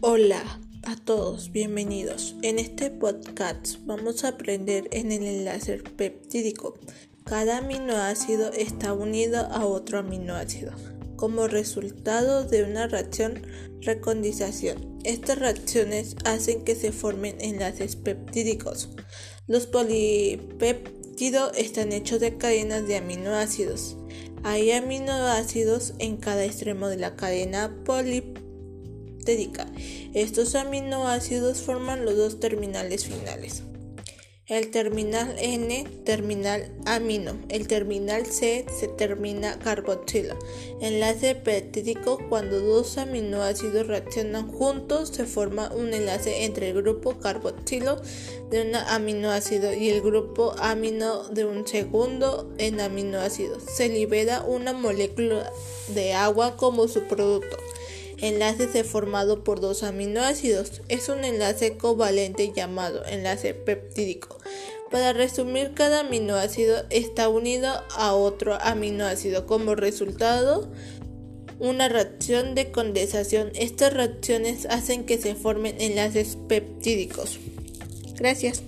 Hola a todos, bienvenidos. En este podcast vamos a aprender en el enlace peptídico. Cada aminoácido está unido a otro aminoácido como resultado de una reacción recondización. Estas reacciones hacen que se formen enlaces peptídicos. Los polipéptidos están hechos de cadenas de aminoácidos. Hay aminoácidos en cada extremo de la cadena polipéptica. Estos aminoácidos forman los dos terminales finales. El terminal N, terminal amino. El terminal C se termina carboxilo. Enlace peptídico. Cuando dos aminoácidos reaccionan juntos, se forma un enlace entre el grupo carboxilo de un aminoácido y el grupo amino de un segundo en aminoácido. Se libera una molécula de agua como su producto enlace formado por dos aminoácidos. Es un enlace covalente llamado enlace peptídico. Para resumir, cada aminoácido está unido a otro aminoácido como resultado una reacción de condensación. Estas reacciones hacen que se formen enlaces peptídicos. Gracias.